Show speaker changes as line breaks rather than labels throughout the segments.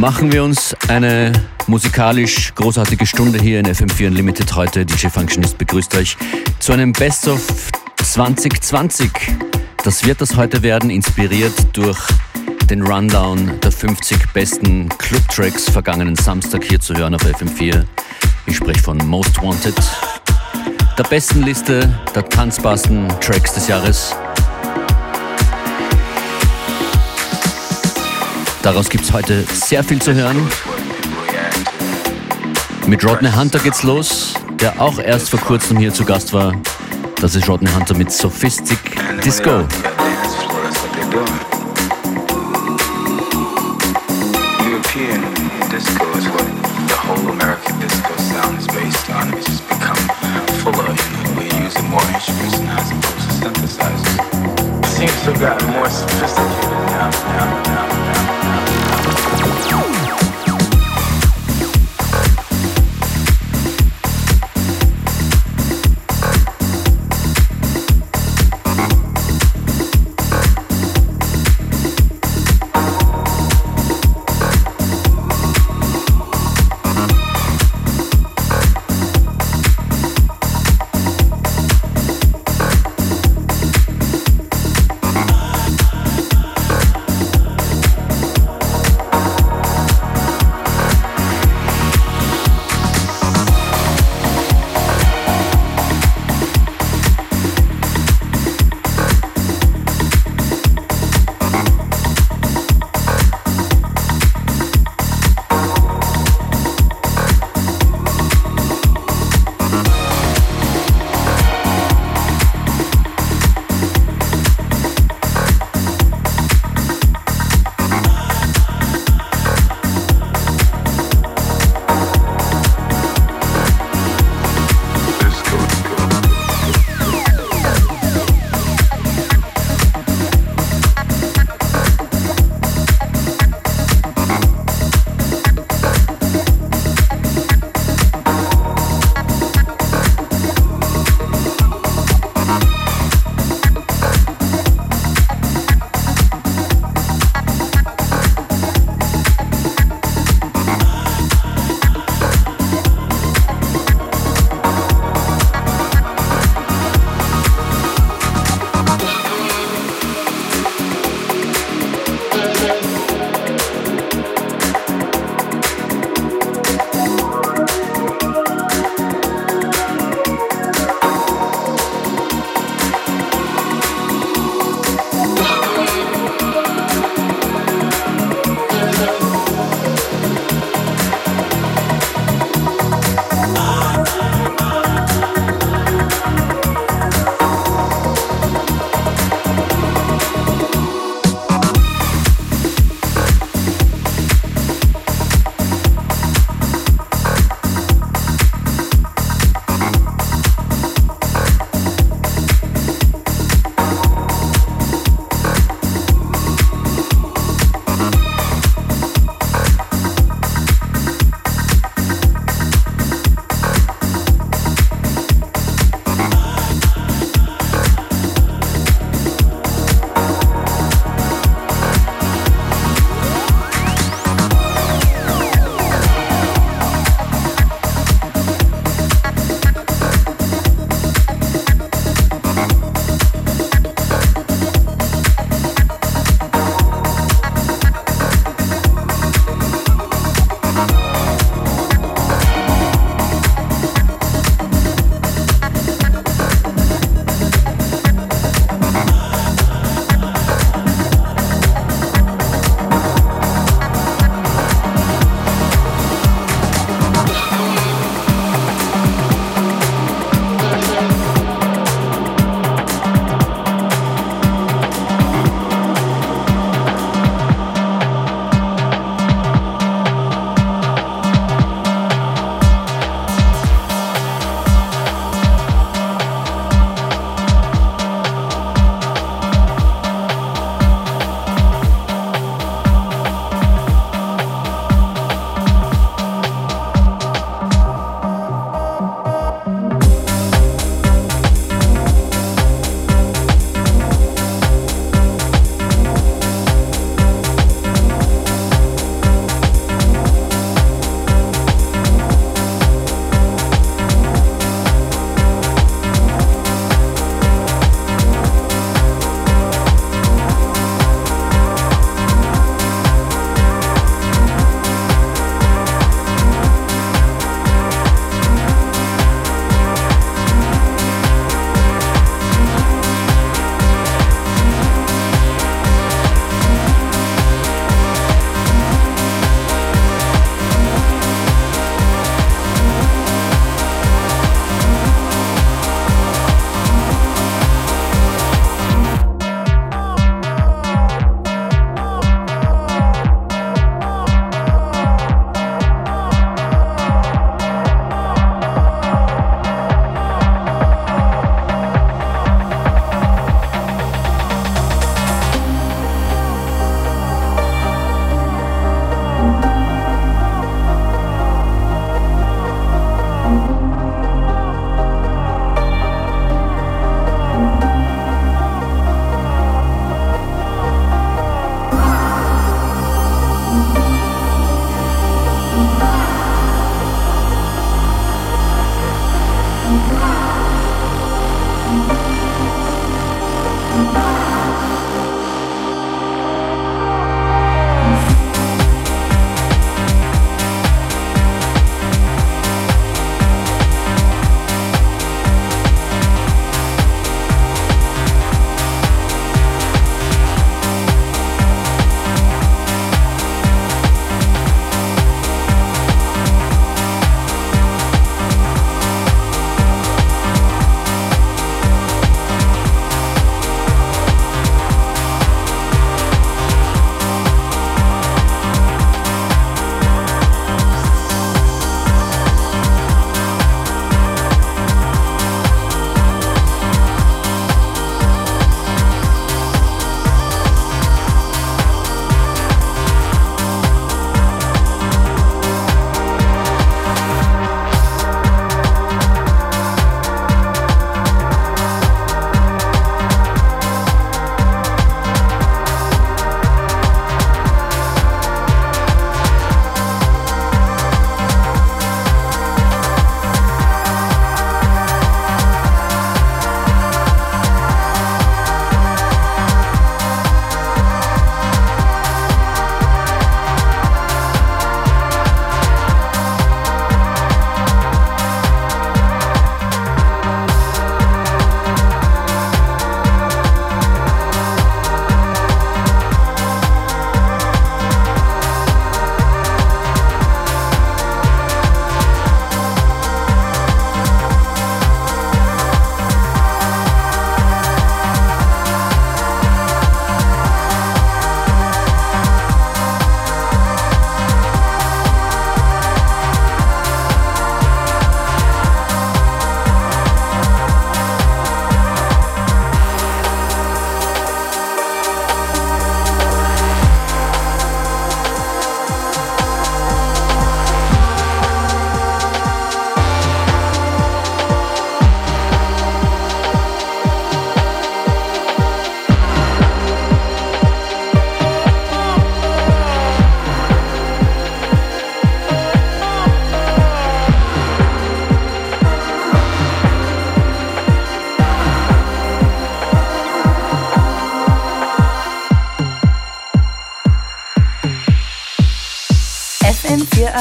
machen wir uns eine musikalisch großartige Stunde hier in FM4 Unlimited heute. DJ Functionist begrüßt euch zu einem Best of 2020. Das wird das heute werden, inspiriert durch den Rundown der 50 besten Club-Tracks vergangenen Samstag hier zu hören auf FM4. Ich spreche von Most Wanted, der besten Liste der tanzbarsten Tracks des Jahres. Daraus gibt es heute sehr viel zu hören. Mit Rodney Hunter geht's los, der auch erst vor kurzem hier zu Gast war. Das ist Rodney Hunter mit Sophistic Disco. Synthesizers. Seems to have gotten more sophisticated now, now, now,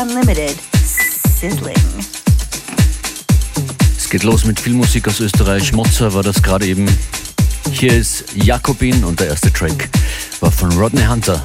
Unlimited. Sizzling. Es geht los mit viel Musik aus Österreich. Mozart war das gerade eben. Hier ist Jakobin und der erste Track war von Rodney Hunter.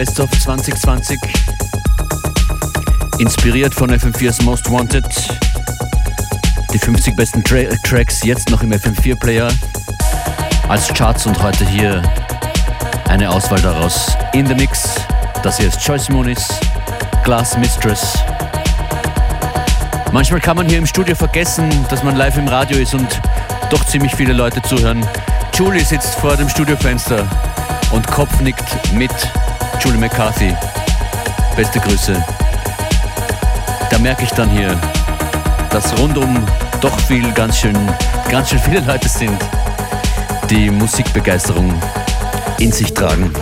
Best of 2020. Inspiriert von FM4's Most Wanted. Die 50 besten Tra Tracks jetzt noch im FM4-Player als Charts und heute hier eine Auswahl daraus in the Mix. Das hier ist Choice Moonis, Glass Mistress. Manchmal kann man hier im Studio vergessen, dass man live im Radio ist und doch ziemlich viele Leute zuhören. Julie sitzt vor dem Studiofenster und Kopf nickt mit. Julie McCarthy. Beste Grüße. Da merke ich dann hier, dass rundum doch viel ganz schön, ganz schön viele Leute sind, die Musikbegeisterung in sich tragen.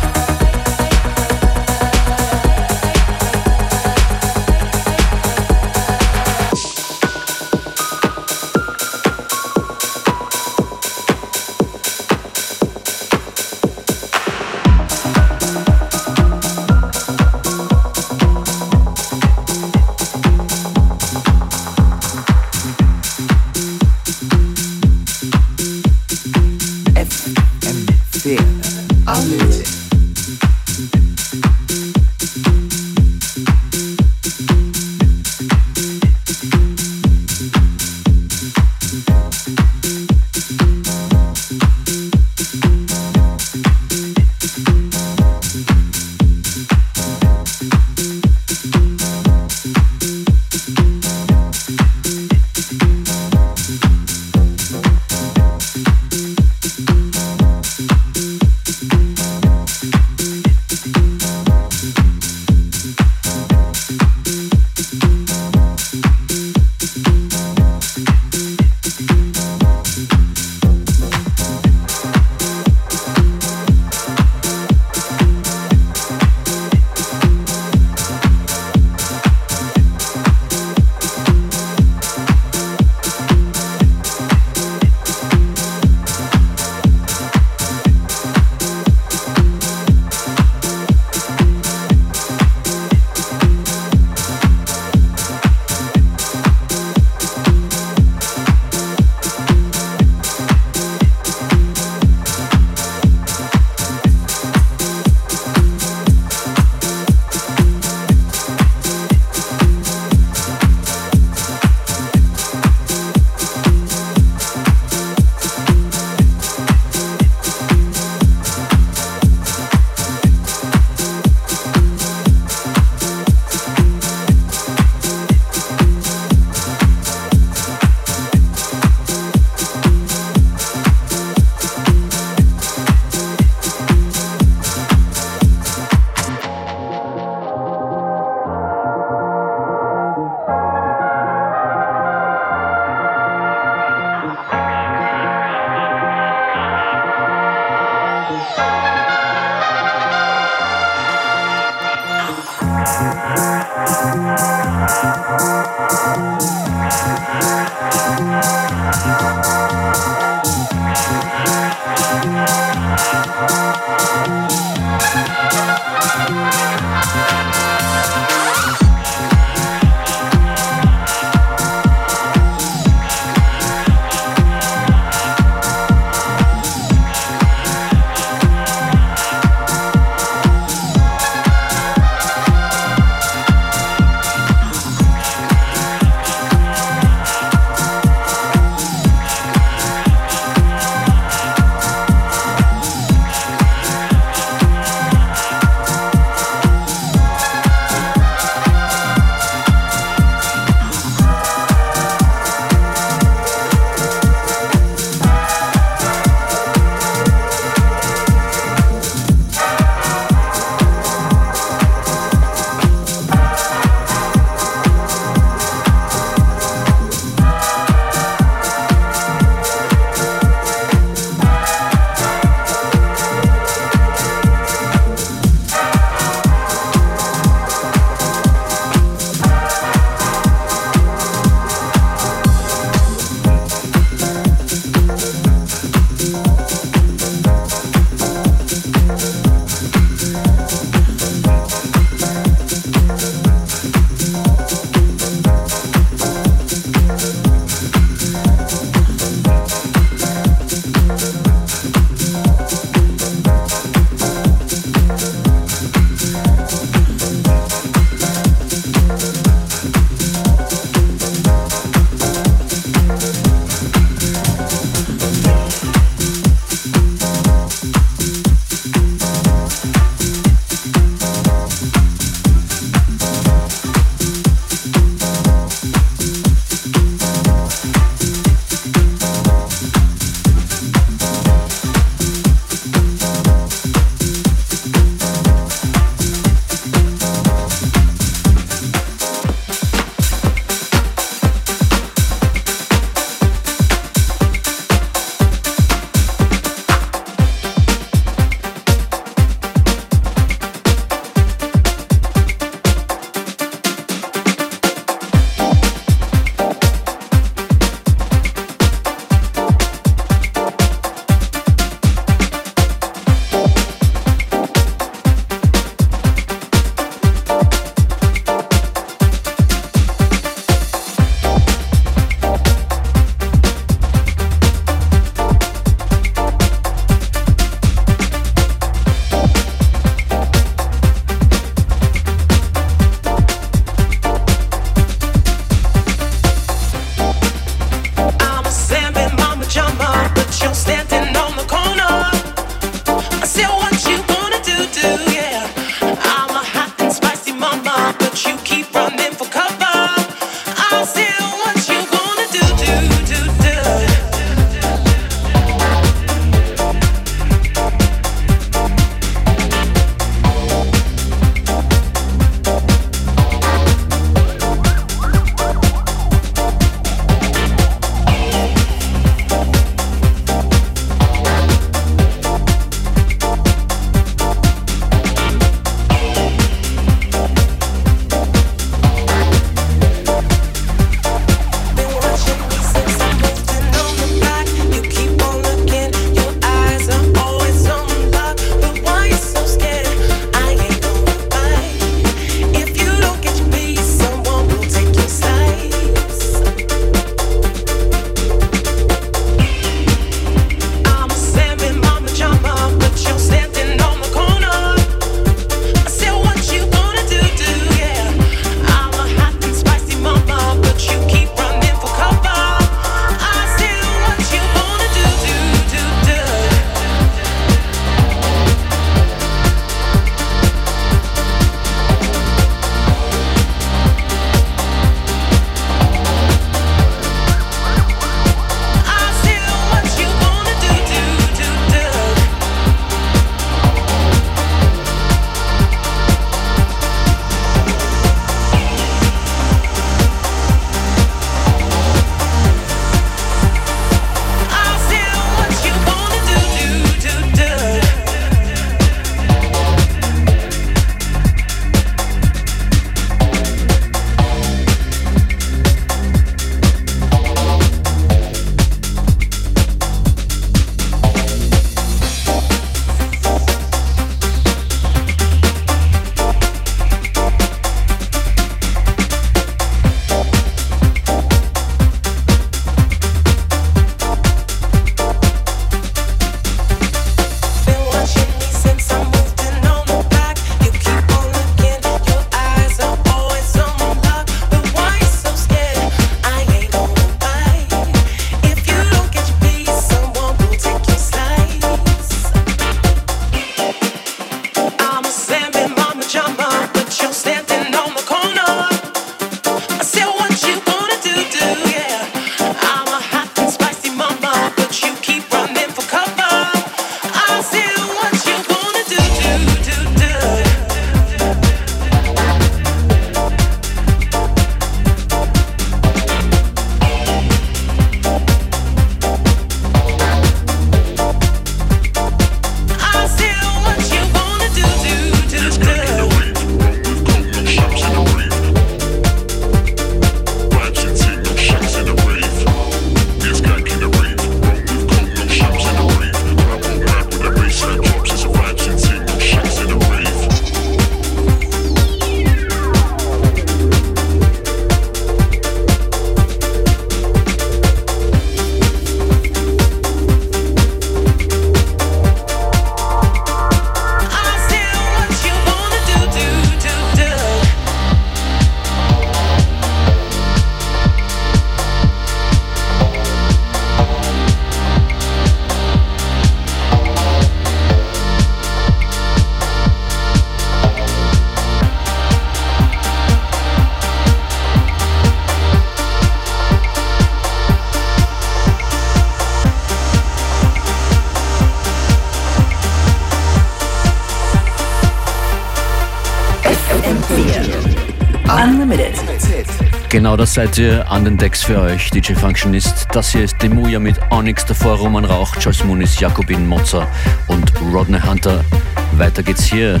Genau das seid ihr an den Decks für euch, DJ Functionist. Das hier ist Demuja mit Onyx, davor Roman Rauch, Joyce Muniz, Jakobin Mozart und Rodney Hunter. Weiter geht's hier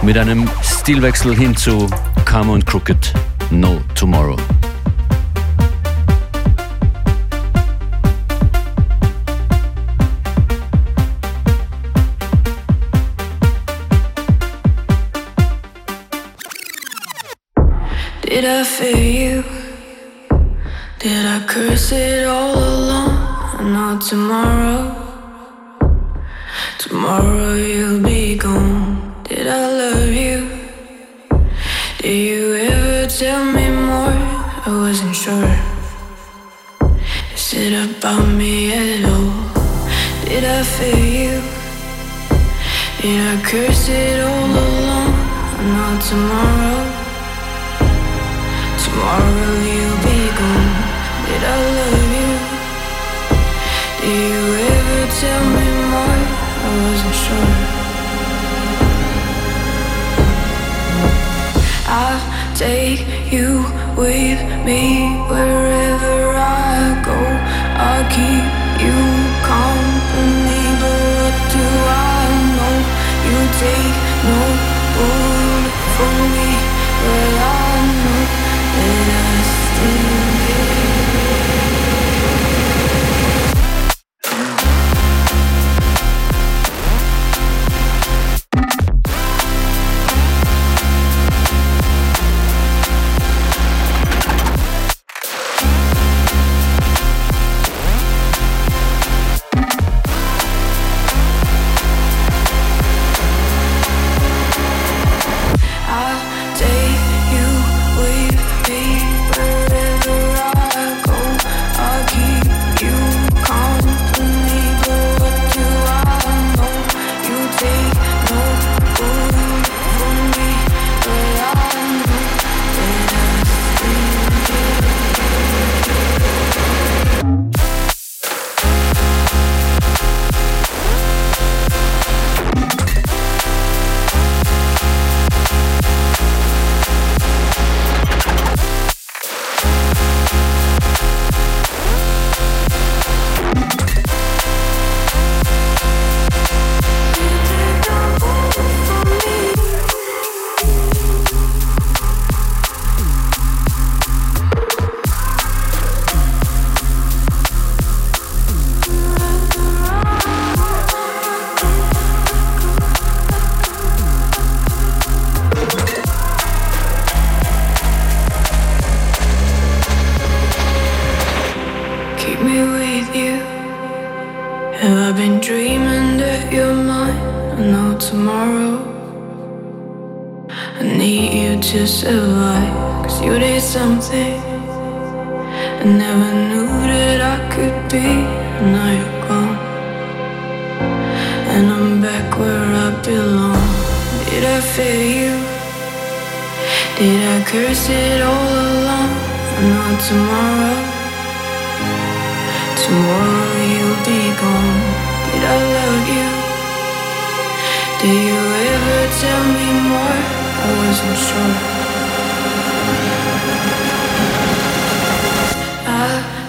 mit einem Stilwechsel hin zu Come und Crooked, No Tomorrow.
Did I fear you? Did I curse it all along? Not tomorrow. Tomorrow you'll be gone. Did I love you? Did you ever tell me more? I wasn't sure. Is it about me at all? Did I fear you? Did I curse it all along? Not tomorrow. Tomorrow you'll be gone. Did I love you? Did you ever tell me more? I wasn't sure. I'll take you with me wherever I go. I'll keep you company, but what do I know? You take no bullet from me, but I I
never
knew that I could be. Now you're gone, and I'm back where I belong. Did I fail you? Did I curse
it all along? Not tomorrow,
tomorrow you'll be gone. Did I love you? Did you ever tell me more? I wasn't sure.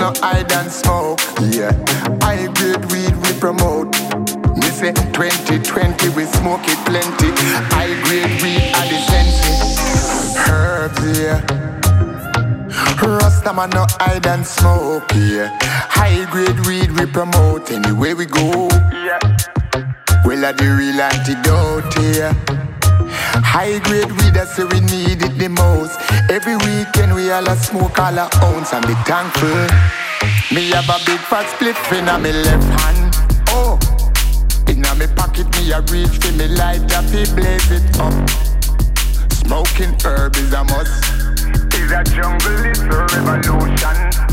no hide and smoke. Yeah, high grade weed we promote. Me say 2020 we smoke it plenty. High grade weed are the sense. Herbs here. Rasta man no hide and smoke, yeah. High grade weed we promote anywhere we go. Yeah. Well, are the real antidote, yeah. High grade weed, that's say we need it the most. Every weekend we all a smoke all our ounce and be thankful. Me have a big fat split in a me left hand. Oh, in a me pocket me a reach for me light up, blaze it up. Smoking herb is a must. Is a jungle, it's a revolution.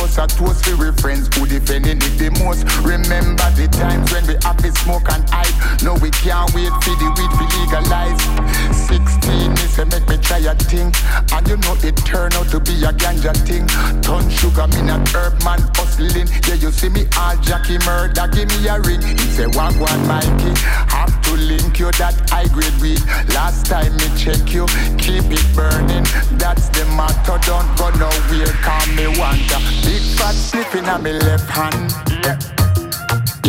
Bust a toast for we friends who defending it the most. Remember the times when we happy smoke and hype. No, we can't wait for the weed to legalize. 16 is a make me try a thing. And you know it turn out to be a ganja thing. Ton sugar, me not herb man hustling. Yeah, you see me all Jackie murder, give me a ring. He say, one one Mikey. Have to link you that high grade weed. Last time me check you, keep it burning. That's the motto, don't go nowhere. Call me wonder. Big fat slip in me left hand. Yeah.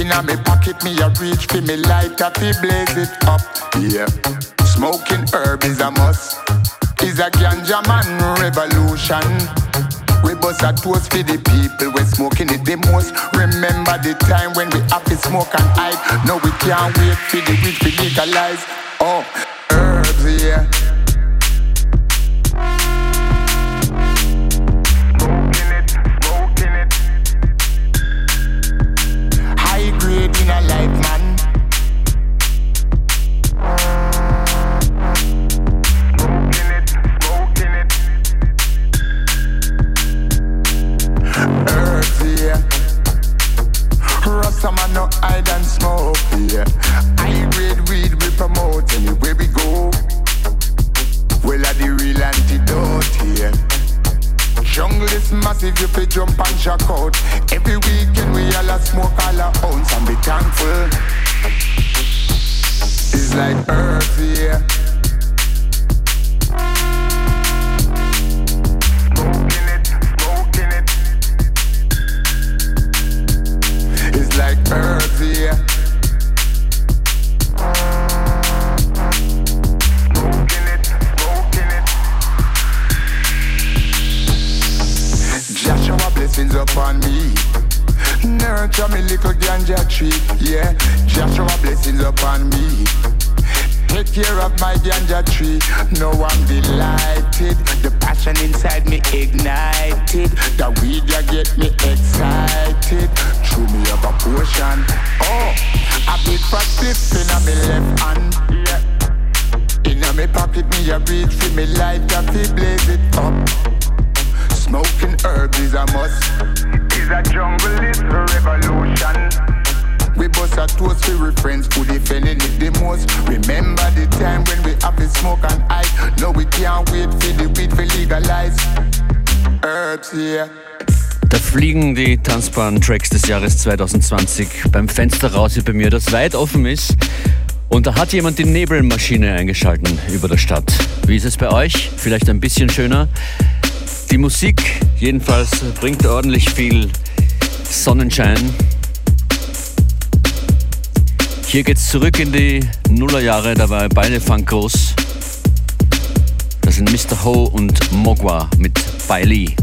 In me pocket, me a reach for me light up, he blaze it up. Yeah. Smoking herb is a must. Is a ganja man revolution. We bust a toast for the people we smoking it the most. Remember the time when we happy smoke and hide. No, we can't wait for the weed to legalize. Oh, herbs, yeah.
Tanzbaren Tracks des Jahres 2020 beim Fenster raus hier bei mir, das weit offen ist. Und da hat jemand die Nebelmaschine eingeschalten über der Stadt. Wie ist es bei euch? Vielleicht ein bisschen schöner. Die Musik jedenfalls bringt ordentlich viel Sonnenschein. Hier geht's zurück in die Nullerjahre, da war beide Funk groß. Das sind Mr. Ho und Mogwa mit Bailey.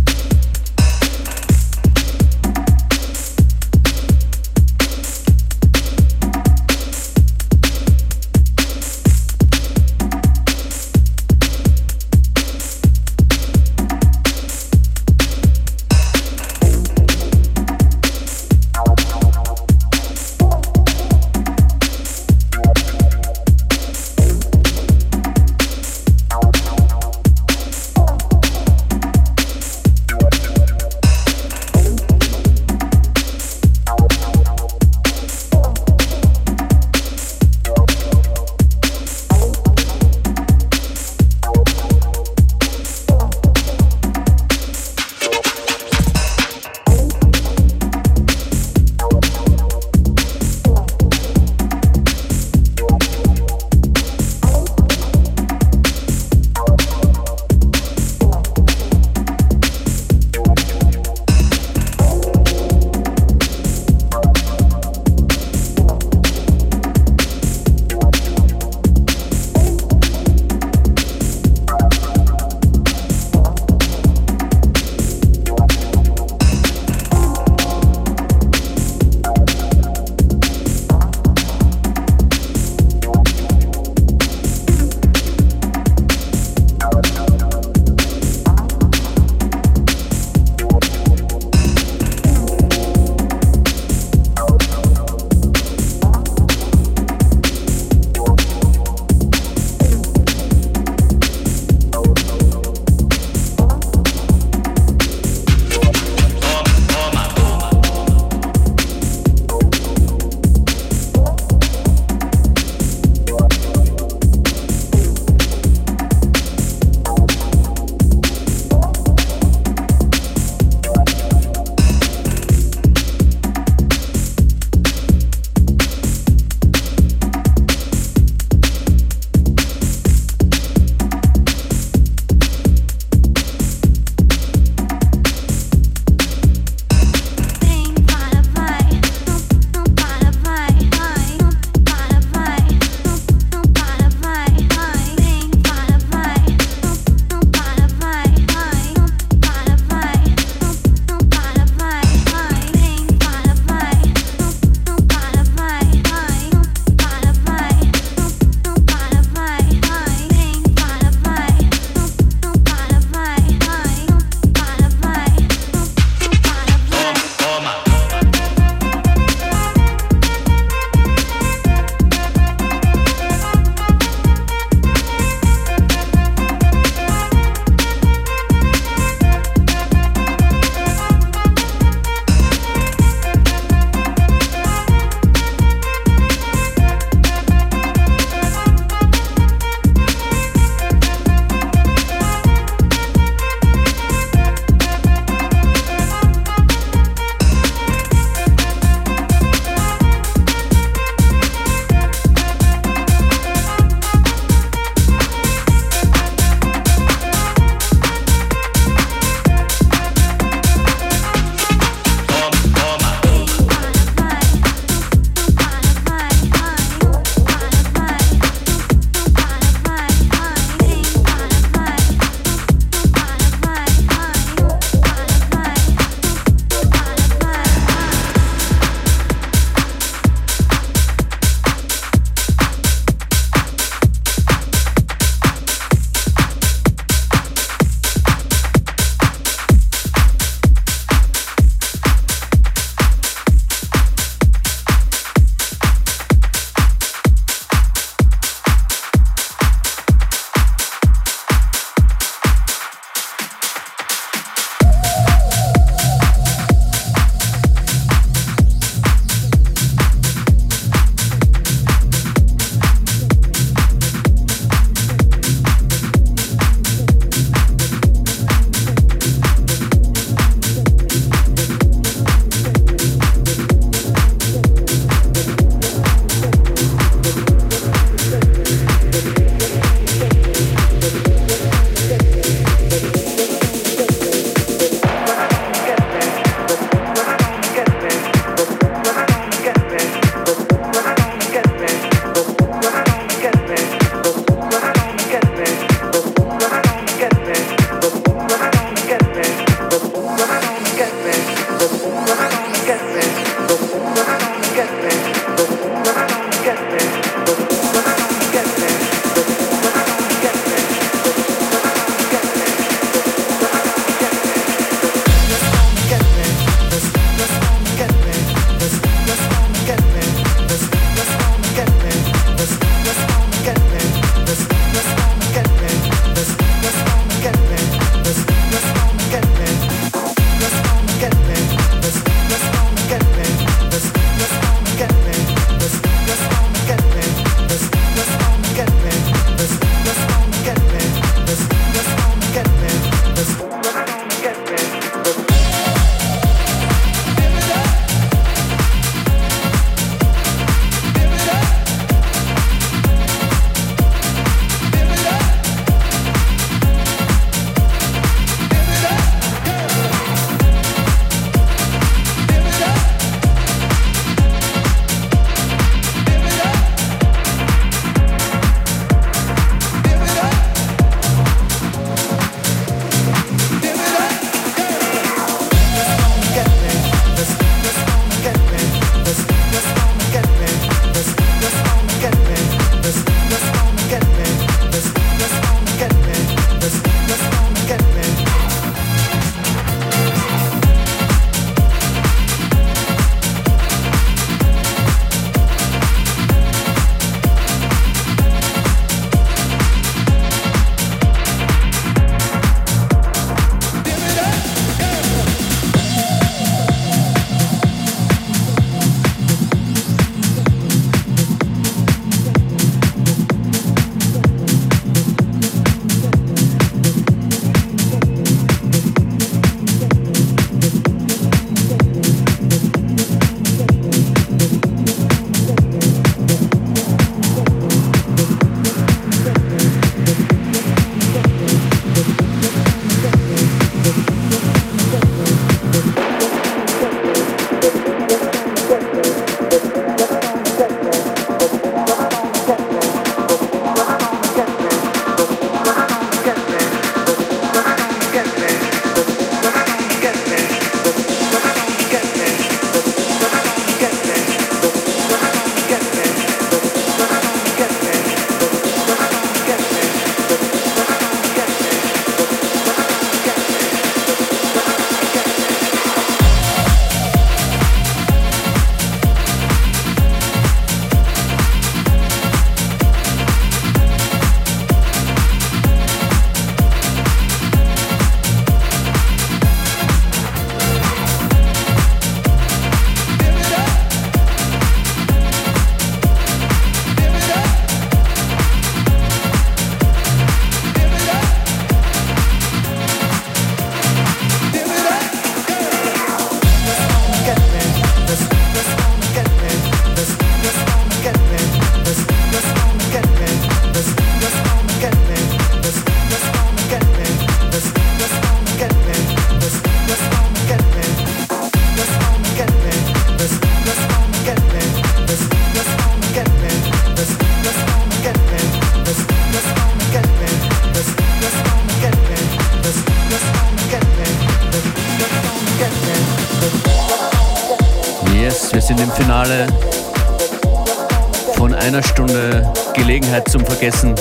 Vergessen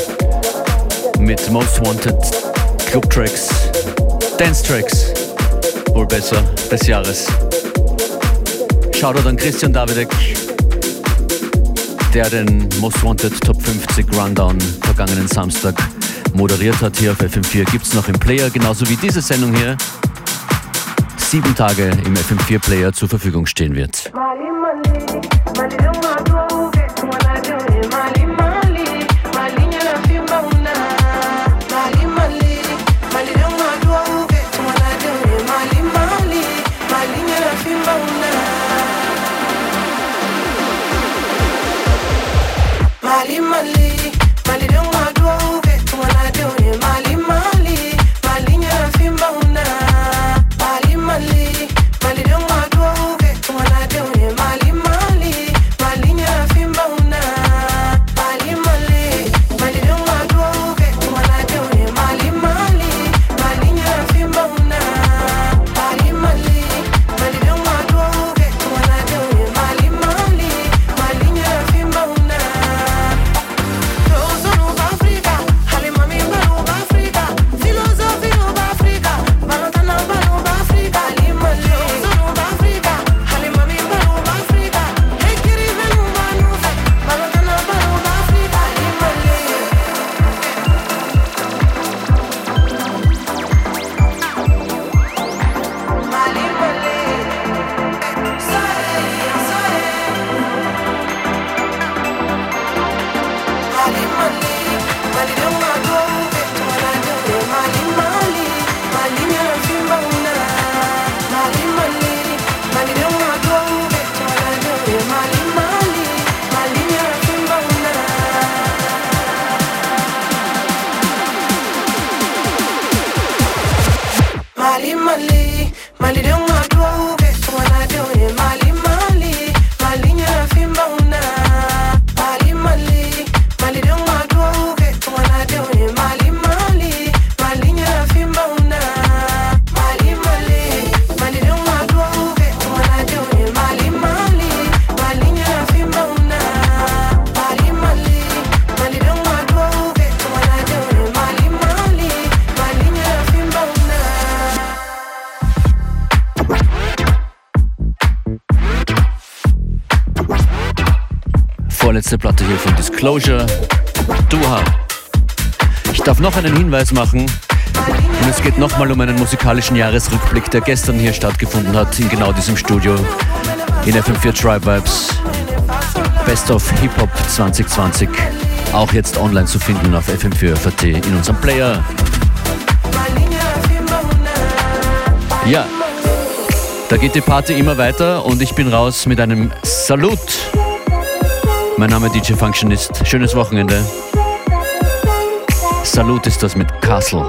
mit Most Wanted Club Tracks, Dance Tracks, wohl besser, des Jahres. Shoutout an Christian Davidek, der den Most Wanted Top 50 Rundown vergangenen Samstag moderiert hat hier auf FM4. Gibt es noch im Player, genauso wie diese Sendung hier sieben Tage im FM4 Player zur Verfügung stehen wird. Letzte Platte hier von Disclosure, Duha. Ich darf noch einen Hinweis machen. Und es geht nochmal um einen musikalischen Jahresrückblick, der gestern hier stattgefunden hat, in genau diesem Studio, in FM4 Tribe Vibes. Best of Hip Hop 2020. Auch jetzt online zu finden auf FM4 in unserem Player. Ja, da geht die Party immer weiter und ich bin raus mit einem Salut. Mein Name DJ Functionist. Schönes Wochenende. Salut ist das mit Castle.